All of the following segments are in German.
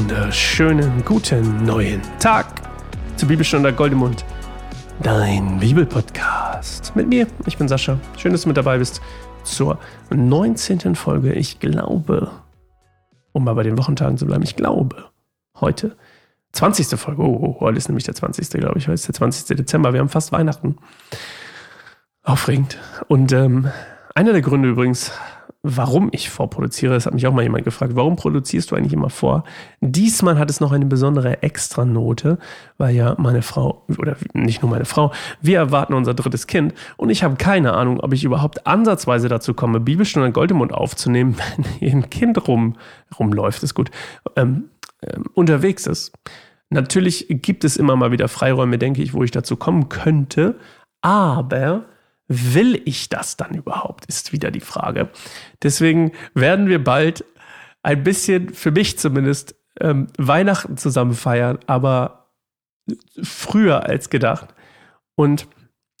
wunderschönen guten neuen Tag zur Bibelstunde Goldemund, dein Bibelpodcast. Mit mir, ich bin Sascha. Schön, dass du mit dabei bist zur 19. Folge. Ich glaube, um mal bei den Wochentagen zu bleiben, ich glaube, heute 20. Folge. Oh, oh, heute ist nämlich der 20. glaube ich. Heute ist der 20. Dezember. Wir haben fast Weihnachten. Aufregend. Und ähm, einer der Gründe übrigens, warum ich vorproduziere. Das hat mich auch mal jemand gefragt. Warum produzierst du eigentlich immer vor? Diesmal hat es noch eine besondere Extranote, weil ja meine Frau, oder nicht nur meine Frau, wir erwarten unser drittes Kind und ich habe keine Ahnung, ob ich überhaupt ansatzweise dazu komme, Bibelstunde Goldemund aufzunehmen, wenn hier ein Kind rum, rumläuft, ist gut, ähm, ähm, unterwegs ist. Natürlich gibt es immer mal wieder Freiräume, denke ich, wo ich dazu kommen könnte, aber Will ich das dann überhaupt, ist wieder die Frage. Deswegen werden wir bald ein bisschen, für mich zumindest, ähm, Weihnachten zusammen feiern, aber früher als gedacht. Und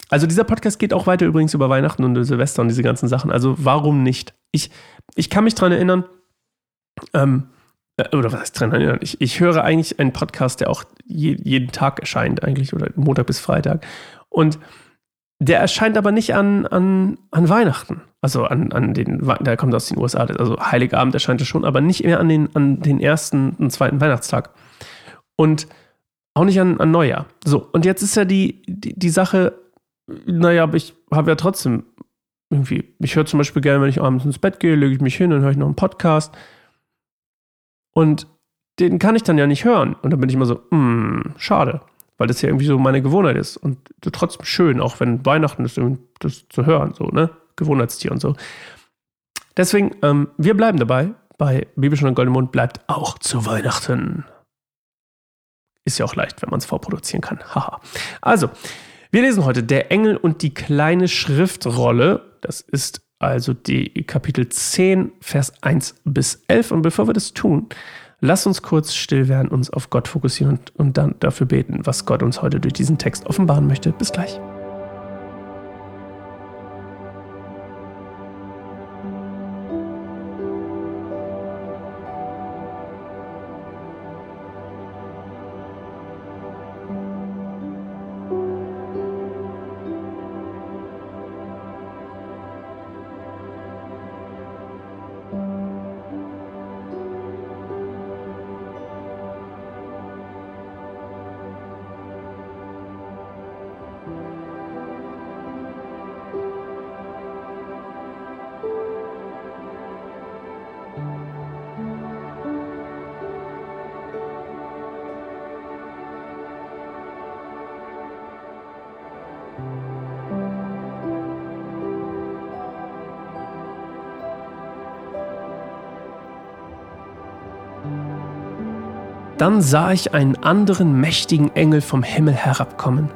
also dieser Podcast geht auch weiter übrigens über Weihnachten und Silvester und diese ganzen Sachen. Also warum nicht? Ich, ich kann mich daran erinnern, ähm, äh, oder was heißt dran erinnern? Ich, ich höre eigentlich einen Podcast, der auch je, jeden Tag erscheint, eigentlich, oder Montag bis Freitag. Und der erscheint aber nicht an, an, an Weihnachten. Also an, an den, der kommt aus den USA, also Heiligabend erscheint er schon, aber nicht mehr an den, an den ersten und zweiten Weihnachtstag. Und auch nicht an, an Neujahr. So, und jetzt ist ja die, die, die Sache, naja, aber ich habe ja trotzdem irgendwie, ich höre zum Beispiel gerne, wenn ich abends ins Bett gehe, lege ich mich hin und höre ich noch einen Podcast. Und den kann ich dann ja nicht hören. Und dann bin ich immer so, hm, schade weil das ja irgendwie so meine Gewohnheit ist. Und trotzdem schön, auch wenn Weihnachten ist, das zu hören, so, ne? Gewohnheitstier und so. Deswegen, ähm, wir bleiben dabei. Bei Bibelstunde und Goldemond bleibt auch zu Weihnachten. Ist ja auch leicht, wenn man es vorproduzieren kann. Haha. also, wir lesen heute Der Engel und die kleine Schriftrolle. Das ist also die Kapitel 10, Vers 1 bis 11. Und bevor wir das tun, Lass uns kurz still werden, uns auf Gott fokussieren und, und dann dafür beten, was Gott uns heute durch diesen Text offenbaren möchte. Bis gleich. Dann sah ich einen anderen mächtigen Engel vom Himmel herabkommen.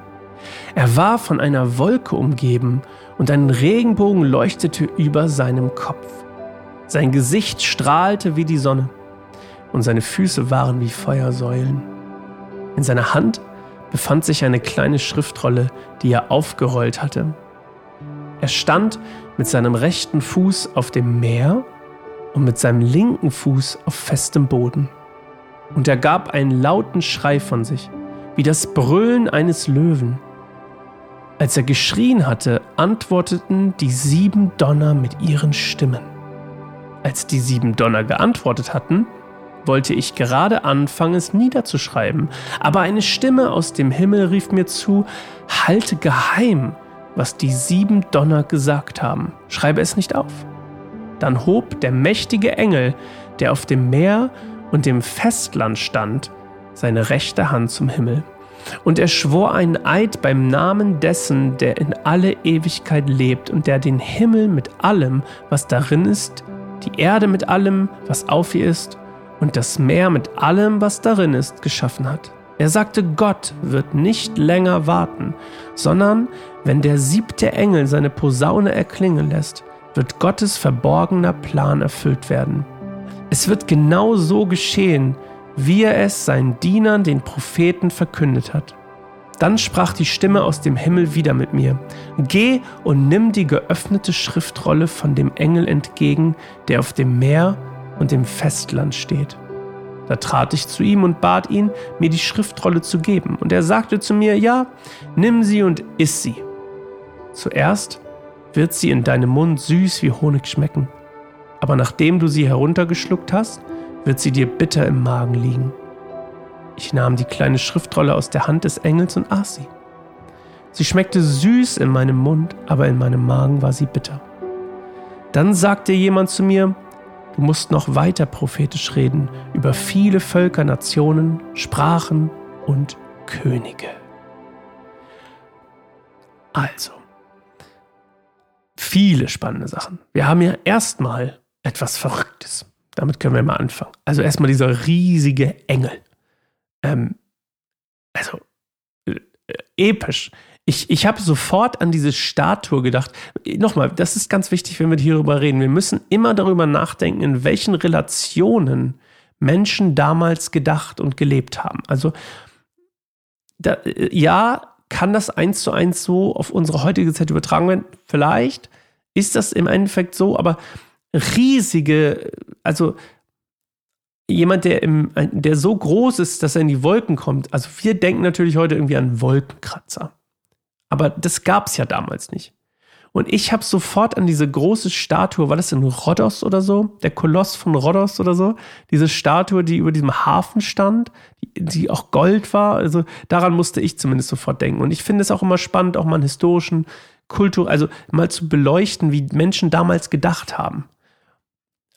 Er war von einer Wolke umgeben und ein Regenbogen leuchtete über seinem Kopf. Sein Gesicht strahlte wie die Sonne und seine Füße waren wie Feuersäulen. In seiner Hand befand sich eine kleine Schriftrolle, die er aufgerollt hatte. Er stand mit seinem rechten Fuß auf dem Meer und mit seinem linken Fuß auf festem Boden und er gab einen lauten Schrei von sich, wie das Brüllen eines Löwen. Als er geschrien hatte, antworteten die sieben Donner mit ihren Stimmen. Als die sieben Donner geantwortet hatten, wollte ich gerade anfangen, es niederzuschreiben, aber eine Stimme aus dem Himmel rief mir zu, halte geheim, was die sieben Donner gesagt haben, schreibe es nicht auf. Dann hob der mächtige Engel, der auf dem Meer und dem Festland stand, seine rechte Hand zum Himmel. Und er schwor einen Eid beim Namen dessen, der in alle Ewigkeit lebt und der den Himmel mit allem, was darin ist, die Erde mit allem, was auf ihr ist, und das Meer mit allem, was darin ist, geschaffen hat. Er sagte, Gott wird nicht länger warten, sondern wenn der siebte Engel seine Posaune erklingen lässt, wird Gottes verborgener Plan erfüllt werden. Es wird genau so geschehen, wie er es seinen Dienern, den Propheten, verkündet hat. Dann sprach die Stimme aus dem Himmel wieder mit mir. Geh und nimm die geöffnete Schriftrolle von dem Engel entgegen, der auf dem Meer und dem Festland steht. Da trat ich zu ihm und bat ihn, mir die Schriftrolle zu geben. Und er sagte zu mir, ja, nimm sie und iss sie. Zuerst wird sie in deinem Mund süß wie Honig schmecken, aber nachdem du sie heruntergeschluckt hast, wird sie dir bitter im Magen liegen. Ich nahm die kleine Schriftrolle aus der Hand des Engels und aß sie. Sie schmeckte süß in meinem Mund, aber in meinem Magen war sie bitter. Dann sagte jemand zu mir, du musst noch weiter prophetisch reden über viele Völker, Nationen, Sprachen und Könige. Also, viele spannende Sachen. Wir haben ja erstmal etwas Verrücktes. Damit können wir mal anfangen. Also erstmal dieser riesige Engel. Ähm, also äh, episch. Ich, ich habe sofort an diese Statue gedacht. Nochmal, das ist ganz wichtig, wenn wir hierüber reden. Wir müssen immer darüber nachdenken, in welchen Relationen Menschen damals gedacht und gelebt haben. Also da, ja, kann das eins zu eins so auf unsere heutige Zeit übertragen werden? Vielleicht ist das im Endeffekt so, aber riesige, also jemand, der, im, der so groß ist, dass er in die Wolken kommt. Also wir denken natürlich heute irgendwie an Wolkenkratzer. Aber das gab es ja damals nicht. Und ich habe sofort an diese große Statue, war das in Rhodos oder so? Der Koloss von Rhodos oder so? Diese Statue, die über diesem Hafen stand, die, die auch Gold war. Also daran musste ich zumindest sofort denken. Und ich finde es auch immer spannend, auch mal einen historischen Kultur, also mal zu beleuchten, wie Menschen damals gedacht haben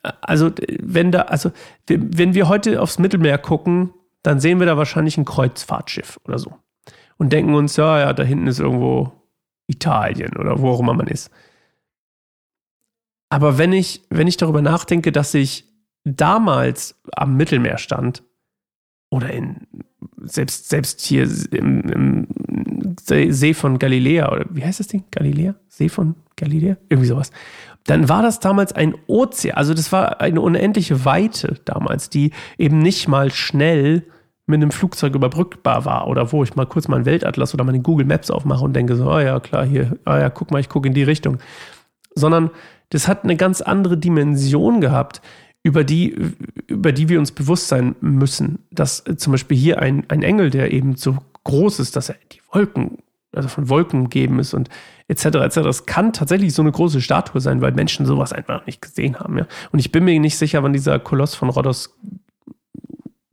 also wenn da, also wenn wir heute aufs Mittelmeer gucken, dann sehen wir da wahrscheinlich ein Kreuzfahrtschiff oder so. Und denken uns, ja, ja, da hinten ist irgendwo Italien oder wo auch immer man ist. Aber wenn ich, wenn ich darüber nachdenke, dass ich damals am Mittelmeer stand oder in selbst, selbst hier im, im See von Galiläa oder wie heißt das Ding? Galiläa? See von Galiläa? Irgendwie sowas dann war das damals ein Ozean, also das war eine unendliche Weite damals, die eben nicht mal schnell mit einem Flugzeug überbrückbar war oder wo ich mal kurz meinen Weltatlas oder meine Google Maps aufmache und denke so, oh ja, klar, hier, oh ja, guck mal, ich gucke in die Richtung. Sondern das hat eine ganz andere Dimension gehabt, über die, über die wir uns bewusst sein müssen. Dass zum Beispiel hier ein, ein Engel, der eben so groß ist, dass er die Wolken also von Wolken umgeben ist und etc. etc. Das kann tatsächlich so eine große Statue sein, weil Menschen sowas einfach nicht gesehen haben. Ja? Und ich bin mir nicht sicher, wann dieser Koloss von Rhodos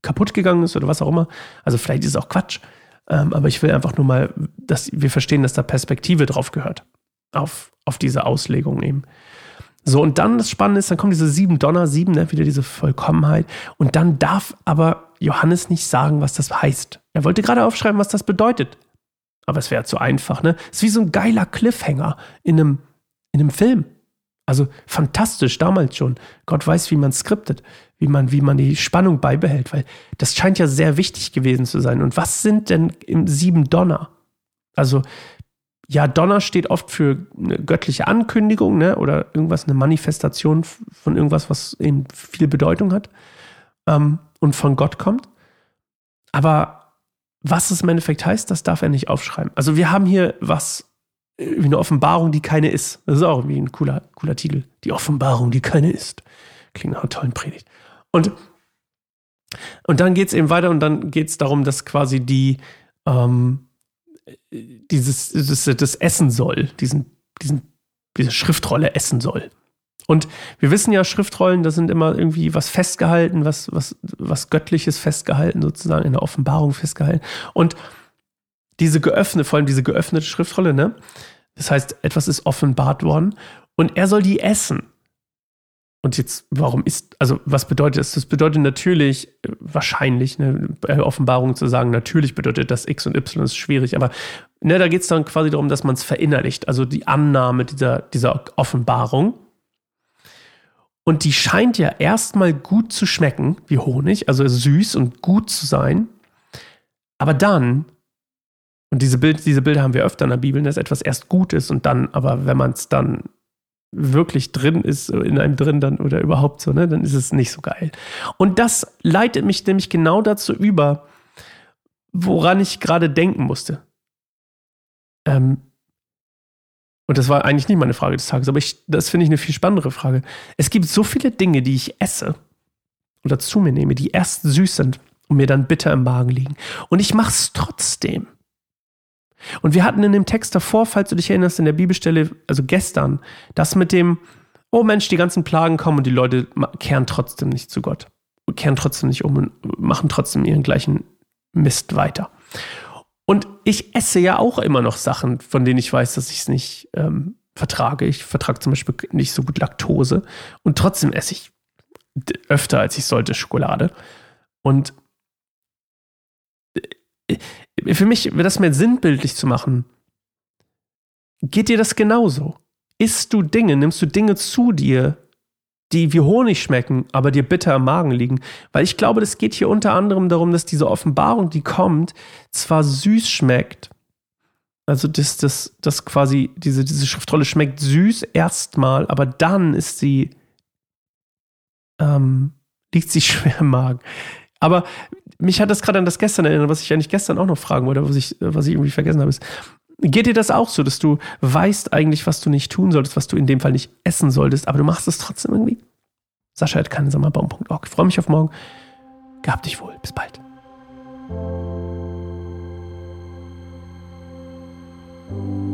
kaputt gegangen ist oder was auch immer. Also vielleicht ist es auch Quatsch. Ähm, aber ich will einfach nur mal, dass wir verstehen, dass da Perspektive drauf gehört. Auf, auf diese Auslegung eben. So, und dann das Spannende ist, dann kommen diese sieben Donner, sieben, ne, wieder diese Vollkommenheit. Und dann darf aber Johannes nicht sagen, was das heißt. Er wollte gerade aufschreiben, was das bedeutet. Aber es wäre zu einfach, ne? Es ist wie so ein geiler Cliffhanger in einem, in einem Film. Also fantastisch damals schon. Gott weiß, wie man skriptet, wie man, wie man die Spannung beibehält, weil das scheint ja sehr wichtig gewesen zu sein. Und was sind denn im sieben Donner? Also, ja, Donner steht oft für eine göttliche Ankündigung, ne? Oder irgendwas, eine Manifestation von irgendwas, was eben viel Bedeutung hat ähm, und von Gott kommt. Aber was es im Endeffekt heißt, das darf er nicht aufschreiben. Also wir haben hier was, wie eine Offenbarung, die keine ist. Das ist auch irgendwie ein cooler, cooler Titel. Die Offenbarung, die keine ist. Klingt nach einer tollen Predigt. Und, und dann geht es eben weiter und dann geht es darum, dass quasi die, ähm, dieses, das, das essen soll, diesen, diesen, diese Schriftrolle essen soll. Und wir wissen ja, Schriftrollen, da sind immer irgendwie was festgehalten, was, was, was Göttliches festgehalten, sozusagen in der Offenbarung festgehalten. Und diese geöffnete, vor allem diese geöffnete Schriftrolle, ne? Das heißt, etwas ist offenbart worden und er soll die essen. Und jetzt, warum ist, also was bedeutet das? Das bedeutet natürlich, wahrscheinlich, ne, bei Offenbarung zu sagen, natürlich bedeutet das X und Y ist schwierig, aber ne, da geht es dann quasi darum, dass man es verinnerlicht, also die Annahme dieser, dieser Offenbarung. Und die scheint ja erstmal gut zu schmecken, wie Honig, also süß und gut zu sein. Aber dann, und diese, Bild, diese Bilder haben wir öfter in der Bibel, dass etwas erst gut ist und dann, aber wenn man es dann wirklich drin ist, in einem drin dann oder überhaupt so, ne, dann ist es nicht so geil. Und das leitet mich nämlich genau dazu über, woran ich gerade denken musste. Ähm, und das war eigentlich nicht meine Frage des Tages, aber ich, das finde ich eine viel spannendere Frage. Es gibt so viele Dinge, die ich esse. oder zu mir nehme, die erst süß sind und mir dann bitter im Magen liegen. Und ich mache es trotzdem. Und wir hatten in dem Text davor, falls du dich erinnerst, in der Bibelstelle, also gestern, das mit dem, oh Mensch, die ganzen Plagen kommen und die Leute kehren trotzdem nicht zu Gott, kehren trotzdem nicht um und machen trotzdem ihren gleichen Mist weiter. Ich esse ja auch immer noch Sachen, von denen ich weiß, dass ich es nicht ähm, vertrage. Ich vertrage zum Beispiel nicht so gut Laktose und trotzdem esse ich öfter, als ich sollte, Schokolade. Und äh, für mich, das mehr sinnbildlich zu machen, geht dir das genauso? Isst du Dinge, nimmst du Dinge zu dir, die wie Honig schmecken, aber dir bitter im Magen liegen? Weil ich glaube, das geht hier unter anderem darum, dass diese Offenbarung, die kommt, zwar süß schmeckt, also das, das, das quasi, diese, diese Schriftrolle schmeckt süß erstmal, aber dann ist sie, ähm, liegt sie schwer im Magen. Aber mich hat das gerade an das gestern erinnert, was ich eigentlich gestern auch noch fragen wollte, was ich, was ich irgendwie vergessen habe, ist, Geht dir das auch so, dass du weißt eigentlich, was du nicht tun solltest, was du in dem Fall nicht essen solltest, aber du machst es trotzdem irgendwie? Sascha hat keinen Sommerbaum.org. Ich freue mich auf morgen. Gab dich wohl. Bis bald. thank you